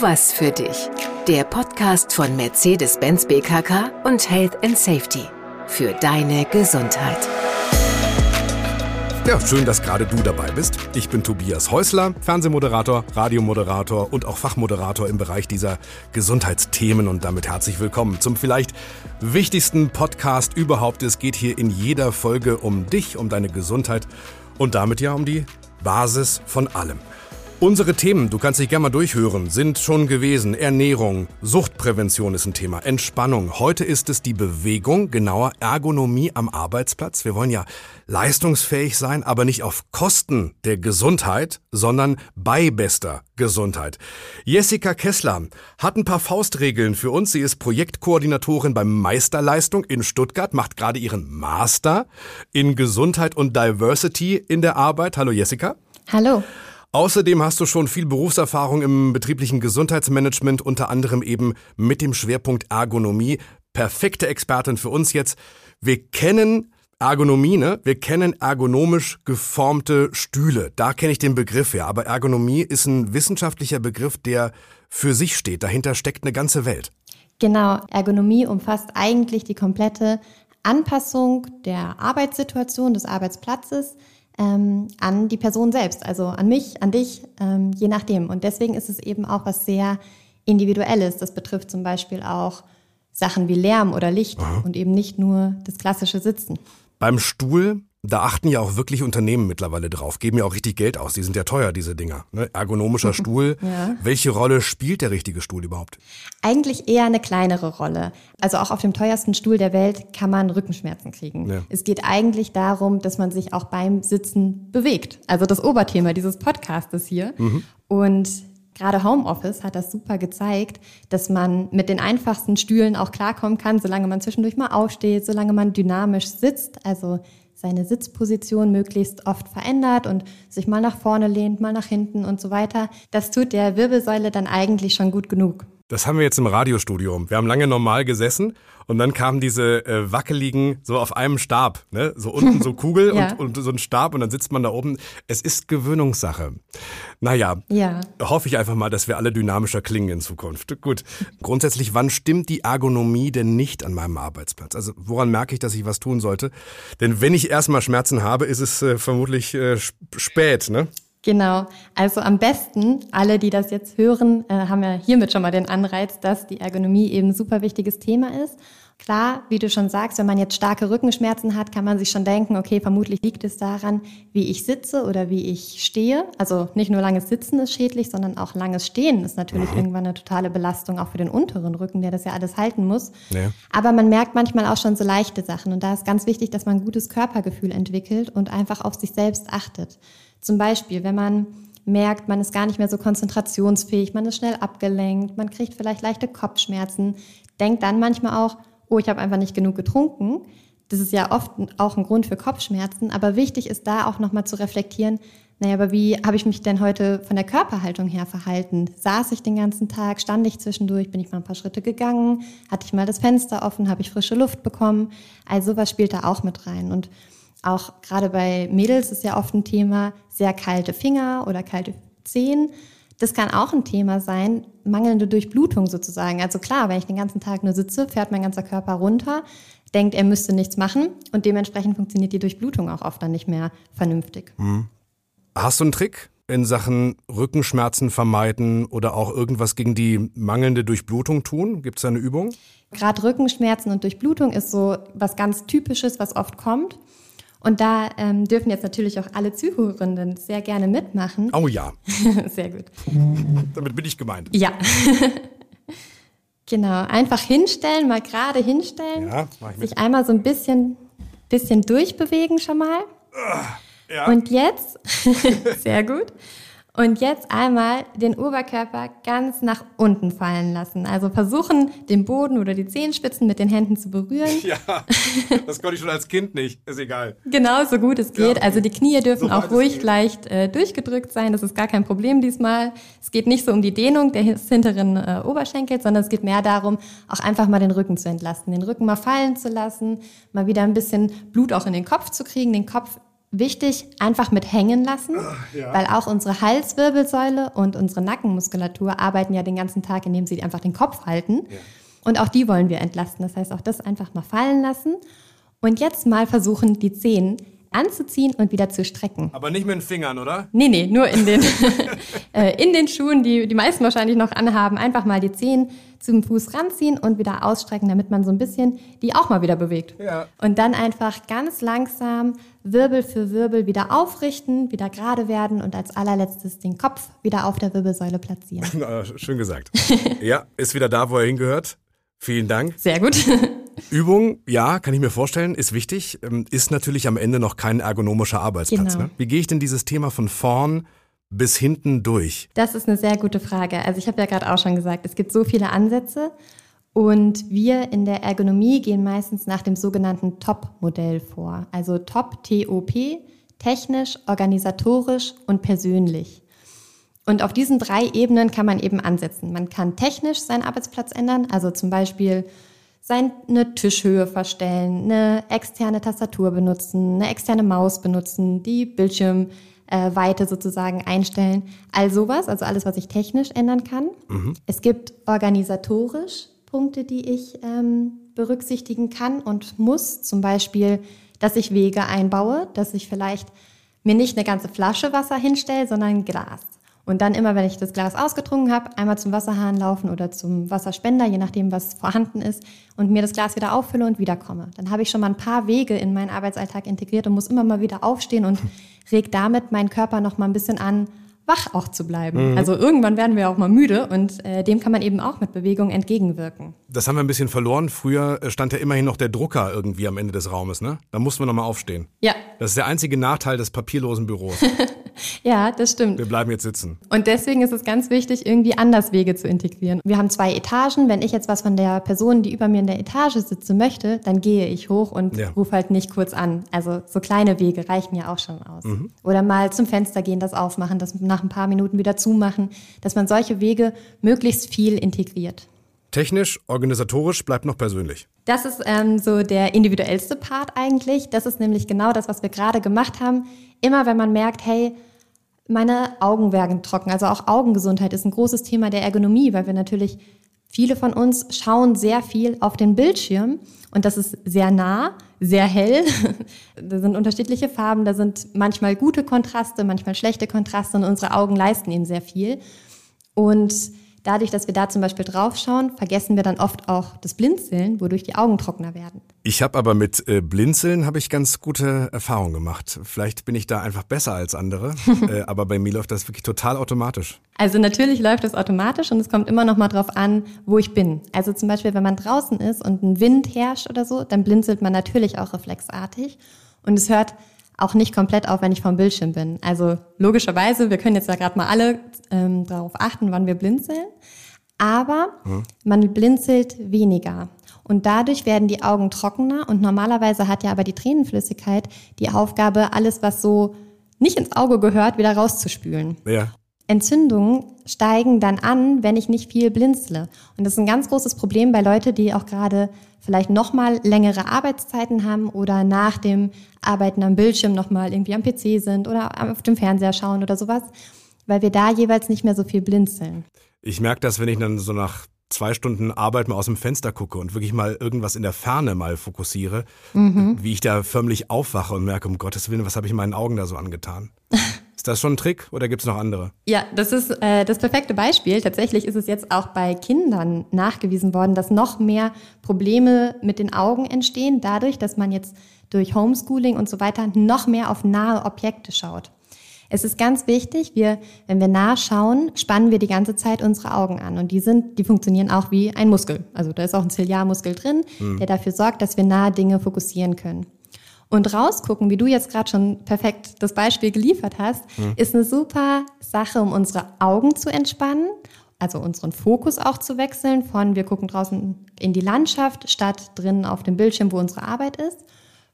Was für dich. Der Podcast von Mercedes-Benz BKK und Health and Safety. Für deine Gesundheit. Ja, schön, dass gerade du dabei bist. Ich bin Tobias Häusler, Fernsehmoderator, Radiomoderator und auch Fachmoderator im Bereich dieser Gesundheitsthemen und damit herzlich willkommen zum vielleicht wichtigsten Podcast überhaupt. Es geht hier in jeder Folge um dich, um deine Gesundheit und damit ja um die Basis von allem. Unsere Themen, du kannst dich gerne mal durchhören, sind schon gewesen. Ernährung, Suchtprävention ist ein Thema, Entspannung. Heute ist es die Bewegung, genauer Ergonomie am Arbeitsplatz. Wir wollen ja leistungsfähig sein, aber nicht auf Kosten der Gesundheit, sondern bei bester Gesundheit. Jessica Kessler hat ein paar Faustregeln für uns. Sie ist Projektkoordinatorin beim Meisterleistung in Stuttgart, macht gerade ihren Master in Gesundheit und Diversity in der Arbeit. Hallo Jessica. Hallo. Außerdem hast du schon viel Berufserfahrung im betrieblichen Gesundheitsmanagement, unter anderem eben mit dem Schwerpunkt Ergonomie. Perfekte Expertin für uns jetzt. Wir kennen Ergonomie, ne? Wir kennen ergonomisch geformte Stühle. Da kenne ich den Begriff ja. Aber Ergonomie ist ein wissenschaftlicher Begriff, der für sich steht. Dahinter steckt eine ganze Welt. Genau. Ergonomie umfasst eigentlich die komplette Anpassung der Arbeitssituation des Arbeitsplatzes ähm, an die Person selbst, also an mich, an dich, ähm, je nachdem. Und deswegen ist es eben auch was sehr Individuelles. Das betrifft zum Beispiel auch Sachen wie Lärm oder Licht Aha. und eben nicht nur das klassische Sitzen. Beim Stuhl da achten ja auch wirklich Unternehmen mittlerweile drauf, geben ja auch richtig Geld aus. Die sind ja teuer, diese Dinger. Ne? Ergonomischer Stuhl. ja. Welche Rolle spielt der richtige Stuhl überhaupt? Eigentlich eher eine kleinere Rolle. Also auch auf dem teuersten Stuhl der Welt kann man Rückenschmerzen kriegen. Ja. Es geht eigentlich darum, dass man sich auch beim Sitzen bewegt. Also das Oberthema dieses Podcastes hier. Mhm. Und gerade Homeoffice hat das super gezeigt, dass man mit den einfachsten Stühlen auch klarkommen kann, solange man zwischendurch mal aufsteht, solange man dynamisch sitzt. Also seine Sitzposition möglichst oft verändert und sich mal nach vorne lehnt, mal nach hinten und so weiter. Das tut der Wirbelsäule dann eigentlich schon gut genug. Das haben wir jetzt im Radiostudio. Wir haben lange normal gesessen und dann kamen diese äh, wackeligen, so auf einem Stab, ne? so unten so Kugel ja. und, und so ein Stab und dann sitzt man da oben. Es ist Gewöhnungssache. Naja, ja. hoffe ich einfach mal, dass wir alle dynamischer klingen in Zukunft. Gut, grundsätzlich, wann stimmt die Ergonomie denn nicht an meinem Arbeitsplatz? Also woran merke ich, dass ich was tun sollte? Denn wenn ich erstmal Schmerzen habe, ist es äh, vermutlich äh, spät, ne? Genau. Also am besten, alle, die das jetzt hören, äh, haben ja hiermit schon mal den Anreiz, dass die Ergonomie eben ein super wichtiges Thema ist. Klar, wie du schon sagst, wenn man jetzt starke Rückenschmerzen hat, kann man sich schon denken, okay, vermutlich liegt es daran, wie ich sitze oder wie ich stehe. Also nicht nur langes Sitzen ist schädlich, sondern auch langes Stehen ist natürlich mhm. irgendwann eine totale Belastung, auch für den unteren Rücken, der das ja alles halten muss. Ja. Aber man merkt manchmal auch schon so leichte Sachen. Und da ist ganz wichtig, dass man ein gutes Körpergefühl entwickelt und einfach auf sich selbst achtet. Zum Beispiel, wenn man merkt, man ist gar nicht mehr so konzentrationsfähig, man ist schnell abgelenkt, man kriegt vielleicht leichte Kopfschmerzen, denkt dann manchmal auch, oh, ich habe einfach nicht genug getrunken. Das ist ja oft auch ein Grund für Kopfschmerzen, aber wichtig ist da auch nochmal zu reflektieren, naja, aber wie habe ich mich denn heute von der Körperhaltung her verhalten? Saß ich den ganzen Tag? Stand ich zwischendurch? Bin ich mal ein paar Schritte gegangen? Hatte ich mal das Fenster offen? Habe ich frische Luft bekommen? Also was spielt da auch mit rein? Und auch gerade bei Mädels ist ja oft ein Thema sehr kalte Finger oder kalte Zehen. Das kann auch ein Thema sein, mangelnde Durchblutung sozusagen. Also klar, wenn ich den ganzen Tag nur sitze, fährt mein ganzer Körper runter, denkt, er müsste nichts machen und dementsprechend funktioniert die Durchblutung auch oft dann nicht mehr vernünftig. Hm. Hast du einen Trick in Sachen Rückenschmerzen vermeiden oder auch irgendwas gegen die mangelnde Durchblutung tun? Gibt es da eine Übung? Gerade Rückenschmerzen und Durchblutung ist so was ganz Typisches, was oft kommt. Und da ähm, dürfen jetzt natürlich auch alle Zuhörenden sehr gerne mitmachen. Oh ja. sehr gut. Damit bin ich gemeint. Ja. genau, einfach hinstellen, mal gerade hinstellen. Ja, mach ich mit. Sich einmal so ein bisschen, bisschen durchbewegen schon mal. Ja. Und jetzt, sehr gut. Und jetzt einmal den Oberkörper ganz nach unten fallen lassen. Also versuchen, den Boden oder die Zehenspitzen mit den Händen zu berühren. Ja, das konnte ich schon als Kind nicht. Ist egal. Genau, so gut es geht. Ja. Also die Knie dürfen so auch ruhig leicht äh, durchgedrückt sein. Das ist gar kein Problem diesmal. Es geht nicht so um die Dehnung des hinteren äh, Oberschenkels, sondern es geht mehr darum, auch einfach mal den Rücken zu entlasten. Den Rücken mal fallen zu lassen, mal wieder ein bisschen Blut auch in den Kopf zu kriegen, den Kopf wichtig, einfach mit hängen lassen, ja. weil auch unsere Halswirbelsäule und unsere Nackenmuskulatur arbeiten ja den ganzen Tag, indem sie einfach den Kopf halten. Ja. Und auch die wollen wir entlasten. Das heißt, auch das einfach mal fallen lassen. Und jetzt mal versuchen, die Zehen anzuziehen und wieder zu strecken. Aber nicht mit den Fingern, oder? Nee, nee, nur in den, äh, in den Schuhen, die die meisten wahrscheinlich noch anhaben. Einfach mal die Zehen zum Fuß ranziehen und wieder ausstrecken, damit man so ein bisschen die auch mal wieder bewegt. Ja. Und dann einfach ganz langsam Wirbel für Wirbel wieder aufrichten, wieder gerade werden und als allerletztes den Kopf wieder auf der Wirbelsäule platzieren. Schön gesagt. ja, ist wieder da, wo er hingehört. Vielen Dank. Sehr gut. Übung, ja, kann ich mir vorstellen, ist wichtig, ähm, ist natürlich am Ende noch kein ergonomischer Arbeitsplatz. Genau. Ne? Wie gehe ich denn dieses Thema von vorn bis hinten durch? Das ist eine sehr gute Frage. Also ich habe ja gerade auch schon gesagt, es gibt so viele Ansätze und wir in der Ergonomie gehen meistens nach dem sogenannten TOP-Modell vor. Also TOP, T-O-P, technisch, organisatorisch und persönlich. Und auf diesen drei Ebenen kann man eben ansetzen. Man kann technisch seinen Arbeitsplatz ändern, also zum Beispiel seine Tischhöhe verstellen, eine externe Tastatur benutzen, eine externe Maus benutzen, die Bildschirmweite sozusagen einstellen. All sowas, also alles, was ich technisch ändern kann. Mhm. Es gibt organisatorisch Punkte, die ich ähm, berücksichtigen kann und muss. Zum Beispiel, dass ich Wege einbaue, dass ich vielleicht mir nicht eine ganze Flasche Wasser hinstelle, sondern ein Glas. Und dann immer, wenn ich das Glas ausgetrunken habe, einmal zum Wasserhahn laufen oder zum Wasserspender, je nachdem, was vorhanden ist, und mir das Glas wieder auffülle und wiederkomme. Dann habe ich schon mal ein paar Wege in meinen Arbeitsalltag integriert und muss immer mal wieder aufstehen und reg damit meinen Körper noch mal ein bisschen an, wach auch zu bleiben. Mhm. Also irgendwann werden wir auch mal müde und äh, dem kann man eben auch mit Bewegung entgegenwirken. Das haben wir ein bisschen verloren. Früher äh, stand ja immerhin noch der Drucker irgendwie am Ende des Raumes, ne? Da mussten wir noch mal aufstehen. Ja. Das ist der einzige Nachteil des papierlosen Büros. ja, das stimmt. Wir bleiben jetzt sitzen. Und deswegen ist es ganz wichtig, irgendwie anders Wege zu integrieren. Wir haben zwei Etagen. Wenn ich jetzt was von der Person, die über mir in der Etage sitze, möchte, dann gehe ich hoch und ja. rufe halt nicht kurz an. Also so kleine Wege reichen ja auch schon aus. Mhm. Oder mal zum Fenster gehen, das aufmachen, das nach ein paar Minuten wieder zumachen, dass man solche Wege möglichst viel integriert. Technisch, organisatorisch bleibt noch persönlich. Das ist ähm, so der individuellste Part eigentlich. Das ist nämlich genau das, was wir gerade gemacht haben. Immer wenn man merkt, hey, meine Augen werden trocken, also auch Augengesundheit ist ein großes Thema der Ergonomie, weil wir natürlich Viele von uns schauen sehr viel auf den Bildschirm und das ist sehr nah, sehr hell. da sind unterschiedliche Farben, da sind manchmal gute Kontraste, manchmal schlechte Kontraste und unsere Augen leisten ihnen sehr viel. Und Dadurch, dass wir da zum Beispiel draufschauen, vergessen wir dann oft auch das Blinzeln, wodurch die Augen trockener werden. Ich habe aber mit äh, Blinzeln habe ich ganz gute Erfahrungen gemacht. Vielleicht bin ich da einfach besser als andere, äh, aber bei mir läuft das wirklich total automatisch. Also natürlich läuft es automatisch und es kommt immer noch mal drauf an, wo ich bin. Also zum Beispiel, wenn man draußen ist und ein Wind herrscht oder so, dann blinzelt man natürlich auch reflexartig und es hört auch nicht komplett auf, wenn ich vom Bildschirm bin. Also logischerweise, wir können jetzt ja gerade mal alle ähm, darauf achten, wann wir blinzeln, aber mhm. man blinzelt weniger. Und dadurch werden die Augen trockener und normalerweise hat ja aber die Tränenflüssigkeit die Aufgabe, alles, was so nicht ins Auge gehört, wieder rauszuspülen. Ja. Entzündungen steigen dann an, wenn ich nicht viel blinzle. Und das ist ein ganz großes Problem bei Leuten, die auch gerade vielleicht nochmal längere Arbeitszeiten haben oder nach dem Arbeiten am Bildschirm nochmal irgendwie am PC sind oder auf dem Fernseher schauen oder sowas, weil wir da jeweils nicht mehr so viel blinzeln. Ich merke das, wenn ich dann so nach zwei Stunden Arbeit mal aus dem Fenster gucke und wirklich mal irgendwas in der Ferne mal fokussiere, mhm. wie ich da förmlich aufwache und merke, um Gottes Willen, was habe ich in meinen Augen da so angetan? Ist das schon ein Trick oder gibt es noch andere? Ja, das ist äh, das perfekte Beispiel. Tatsächlich ist es jetzt auch bei Kindern nachgewiesen worden, dass noch mehr Probleme mit den Augen entstehen, dadurch, dass man jetzt durch Homeschooling und so weiter noch mehr auf nahe Objekte schaut. Es ist ganz wichtig, wir, wenn wir nah schauen, spannen wir die ganze Zeit unsere Augen an. Und die sind, die funktionieren auch wie ein Muskel. Also da ist auch ein Ziliarmuskel drin, mhm. der dafür sorgt, dass wir nahe Dinge fokussieren können. Und rausgucken, wie du jetzt gerade schon perfekt das Beispiel geliefert hast, mhm. ist eine super Sache, um unsere Augen zu entspannen, also unseren Fokus auch zu wechseln von wir gucken draußen in die Landschaft statt drinnen auf dem Bildschirm, wo unsere Arbeit ist.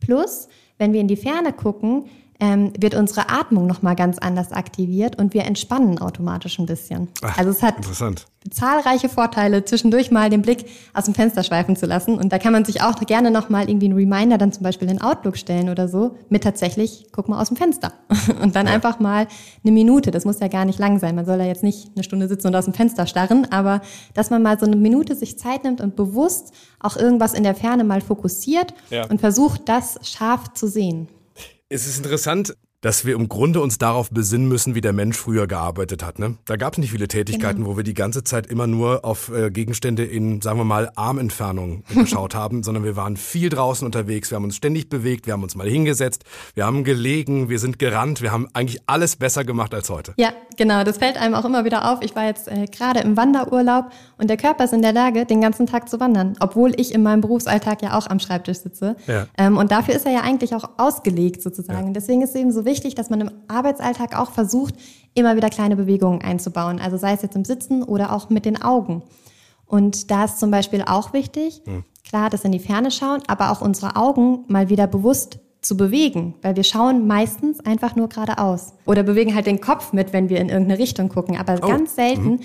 Plus, wenn wir in die Ferne gucken, ähm, wird unsere Atmung nochmal ganz anders aktiviert und wir entspannen automatisch ein bisschen. Ach, also es hat interessant. zahlreiche Vorteile, zwischendurch mal den Blick aus dem Fenster schweifen zu lassen. Und da kann man sich auch gerne nochmal irgendwie einen Reminder dann zum Beispiel in Outlook stellen oder so, mit tatsächlich, guck mal aus dem Fenster. Und dann ja. einfach mal eine Minute, das muss ja gar nicht lang sein. Man soll ja jetzt nicht eine Stunde sitzen und aus dem Fenster starren, aber dass man mal so eine Minute sich Zeit nimmt und bewusst auch irgendwas in der Ferne mal fokussiert ja. und versucht, das scharf zu sehen. Es ist interessant, dass wir im Grunde uns darauf besinnen müssen, wie der Mensch früher gearbeitet hat. Ne? Da gab es nicht viele Tätigkeiten, genau. wo wir die ganze Zeit immer nur auf äh, Gegenstände in, sagen wir mal, Armentfernung geschaut haben, sondern wir waren viel draußen unterwegs, wir haben uns ständig bewegt, wir haben uns mal hingesetzt, wir haben gelegen, wir sind gerannt, wir haben eigentlich alles besser gemacht als heute. Ja, genau, das fällt einem auch immer wieder auf. Ich war jetzt äh, gerade im Wanderurlaub und der Körper ist in der Lage, den ganzen Tag zu wandern, obwohl ich in meinem Berufsalltag ja auch am Schreibtisch sitze. Ja. Ähm, und dafür ist er ja eigentlich auch ausgelegt sozusagen. Ja. Deswegen ist es eben so wichtig, wichtig, dass man im Arbeitsalltag auch versucht, immer wieder kleine Bewegungen einzubauen. Also sei es jetzt im Sitzen oder auch mit den Augen. Und da ist zum Beispiel auch wichtig, hm. klar, dass in die Ferne schauen, aber auch unsere Augen mal wieder bewusst zu bewegen, weil wir schauen meistens einfach nur geradeaus oder bewegen halt den Kopf mit, wenn wir in irgendeine Richtung gucken. Aber oh. ganz selten mhm.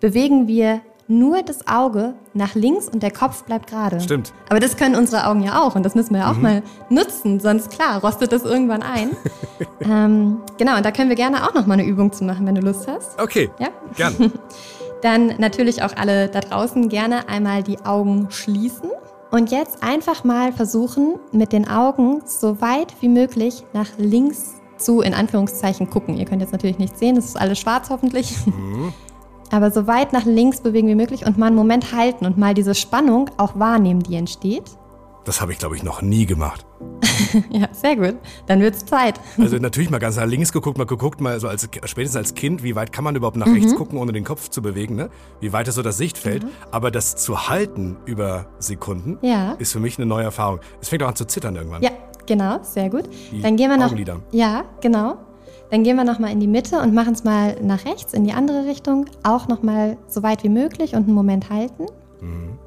bewegen wir nur das Auge nach links und der Kopf bleibt gerade. Stimmt. Aber das können unsere Augen ja auch und das müssen wir ja auch mhm. mal nutzen, sonst klar, rostet das irgendwann ein. ähm, genau, und da können wir gerne auch noch mal eine Übung zu machen, wenn du Lust hast. Okay. Ja? Gern. Dann natürlich auch alle da draußen gerne einmal die Augen schließen. Und jetzt einfach mal versuchen, mit den Augen so weit wie möglich nach links zu, in Anführungszeichen, gucken. Ihr könnt jetzt natürlich nicht sehen, das ist alles schwarz hoffentlich. Mhm aber so weit nach links bewegen wie möglich und mal einen Moment halten und mal diese Spannung auch wahrnehmen, die entsteht. Das habe ich, glaube ich, noch nie gemacht. ja, sehr gut. Dann wird es Zeit. Also natürlich mal ganz nach links geguckt, mal geguckt, mal so als spätestens als Kind, wie weit kann man überhaupt nach mhm. rechts gucken, ohne den Kopf zu bewegen, ne? Wie weit ist so das Sichtfeld? Mhm. Aber das zu halten über Sekunden ja. ist für mich eine neue Erfahrung. Es fängt auch an zu zittern irgendwann. Ja, genau, sehr gut. Die Dann gehen wir noch. Augenlider. Ja, genau. Dann gehen wir nochmal in die Mitte und machen es mal nach rechts, in die andere Richtung. Auch nochmal so weit wie möglich und einen Moment halten. Mhm.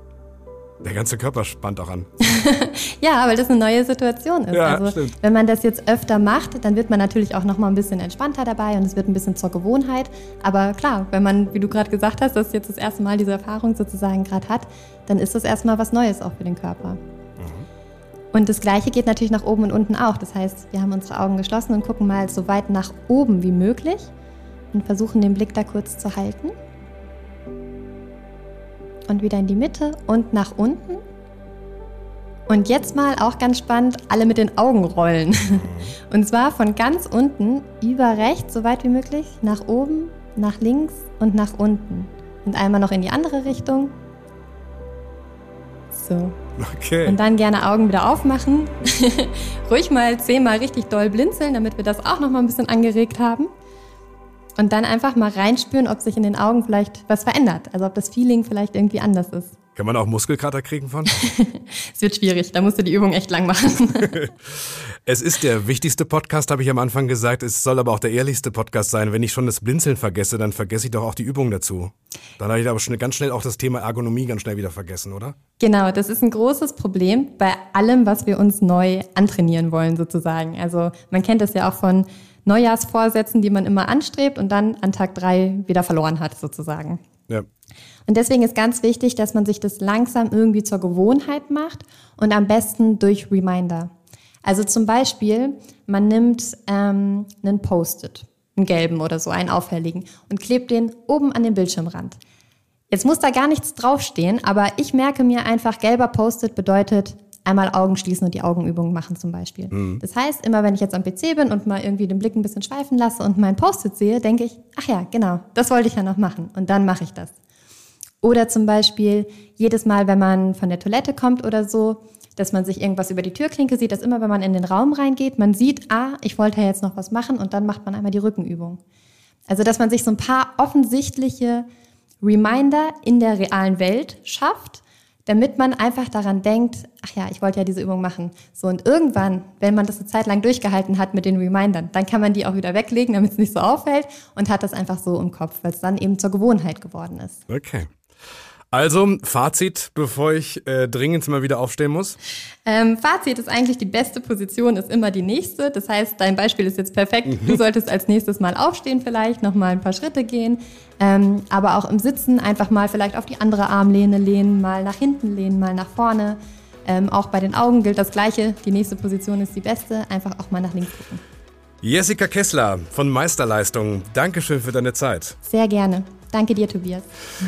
Der ganze Körper spannt auch an. ja, weil das eine neue Situation ist. Ja, also, stimmt. wenn man das jetzt öfter macht, dann wird man natürlich auch nochmal ein bisschen entspannter dabei und es wird ein bisschen zur Gewohnheit. Aber klar, wenn man, wie du gerade gesagt hast, das jetzt das erste Mal diese Erfahrung sozusagen gerade hat, dann ist das erstmal was Neues auch für den Körper. Und das Gleiche geht natürlich nach oben und unten auch. Das heißt, wir haben unsere Augen geschlossen und gucken mal so weit nach oben wie möglich und versuchen den Blick da kurz zu halten. Und wieder in die Mitte und nach unten. Und jetzt mal auch ganz spannend, alle mit den Augen rollen. Und zwar von ganz unten über rechts, so weit wie möglich, nach oben, nach links und nach unten. Und einmal noch in die andere Richtung. So. Okay. Und dann gerne Augen wieder aufmachen. Ruhig mal zehnmal richtig doll blinzeln, damit wir das auch noch mal ein bisschen angeregt haben. Und dann einfach mal reinspüren, ob sich in den Augen vielleicht was verändert. Also ob das Feeling vielleicht irgendwie anders ist. Kann man auch Muskelkater kriegen von? es wird schwierig, da musst du die Übung echt lang machen. es ist der wichtigste Podcast, habe ich am Anfang gesagt. Es soll aber auch der ehrlichste Podcast sein. Wenn ich schon das Blinzeln vergesse, dann vergesse ich doch auch die Übung dazu. Dann habe ich aber schnell, ganz schnell auch das Thema Ergonomie ganz schnell wieder vergessen, oder? Genau, das ist ein großes Problem bei allem, was wir uns neu antrainieren wollen, sozusagen. Also man kennt das ja auch von Neujahrsvorsätzen, die man immer anstrebt und dann an Tag drei wieder verloren hat, sozusagen. Ja. Und deswegen ist ganz wichtig, dass man sich das langsam irgendwie zur Gewohnheit macht und am besten durch Reminder. Also zum Beispiel, man nimmt ähm, einen Post-it, einen gelben oder so, einen auffälligen und klebt den oben an den Bildschirmrand. Jetzt muss da gar nichts draufstehen, aber ich merke mir einfach, gelber Post-it bedeutet einmal Augen schließen und die Augenübung machen zum Beispiel. Mhm. Das heißt, immer wenn ich jetzt am PC bin und mal irgendwie den Blick ein bisschen schweifen lasse und mein Post-it sehe, denke ich, ach ja, genau, das wollte ich ja noch machen und dann mache ich das. Oder zum Beispiel jedes Mal, wenn man von der Toilette kommt oder so, dass man sich irgendwas über die Türklinke sieht, dass immer, wenn man in den Raum reingeht, man sieht, ah, ich wollte ja jetzt noch was machen und dann macht man einmal die Rückenübung. Also, dass man sich so ein paar offensichtliche Reminder in der realen Welt schafft, damit man einfach daran denkt, ach ja, ich wollte ja diese Übung machen. So und irgendwann, wenn man das eine Zeit lang durchgehalten hat mit den Remindern, dann kann man die auch wieder weglegen, damit es nicht so auffällt und hat das einfach so im Kopf, weil es dann eben zur Gewohnheit geworden ist. Okay. Also, Fazit, bevor ich äh, dringend mal wieder aufstehen muss? Ähm, Fazit ist eigentlich, die beste Position ist immer die nächste. Das heißt, dein Beispiel ist jetzt perfekt. Du mhm. solltest als nächstes mal aufstehen vielleicht, nochmal ein paar Schritte gehen. Ähm, aber auch im Sitzen einfach mal vielleicht auf die andere Armlehne lehnen, mal nach hinten lehnen, mal nach vorne. Ähm, auch bei den Augen gilt das Gleiche. Die nächste Position ist die beste. Einfach auch mal nach links gucken. Jessica Kessler von Meisterleistung, Dankeschön für deine Zeit. Sehr gerne. Danke dir, Tobias.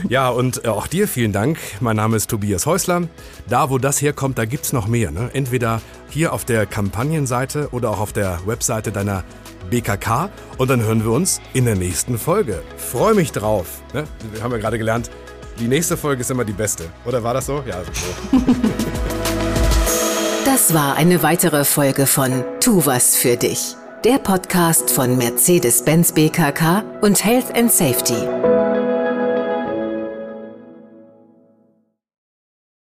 Ja, und äh, auch dir vielen Dank. Mein Name ist Tobias Häusler. Da, wo das herkommt, da gibt es noch mehr. Ne? Entweder hier auf der Kampagnenseite oder auch auf der Webseite deiner BKK. Und dann hören wir uns in der nächsten Folge. Freue mich drauf. Ne? Wir haben ja gerade gelernt, die nächste Folge ist immer die beste. Oder war das so? Ja, so. das war eine weitere Folge von Tu was für dich. Der Podcast von Mercedes-Benz BKK und Health and Safety.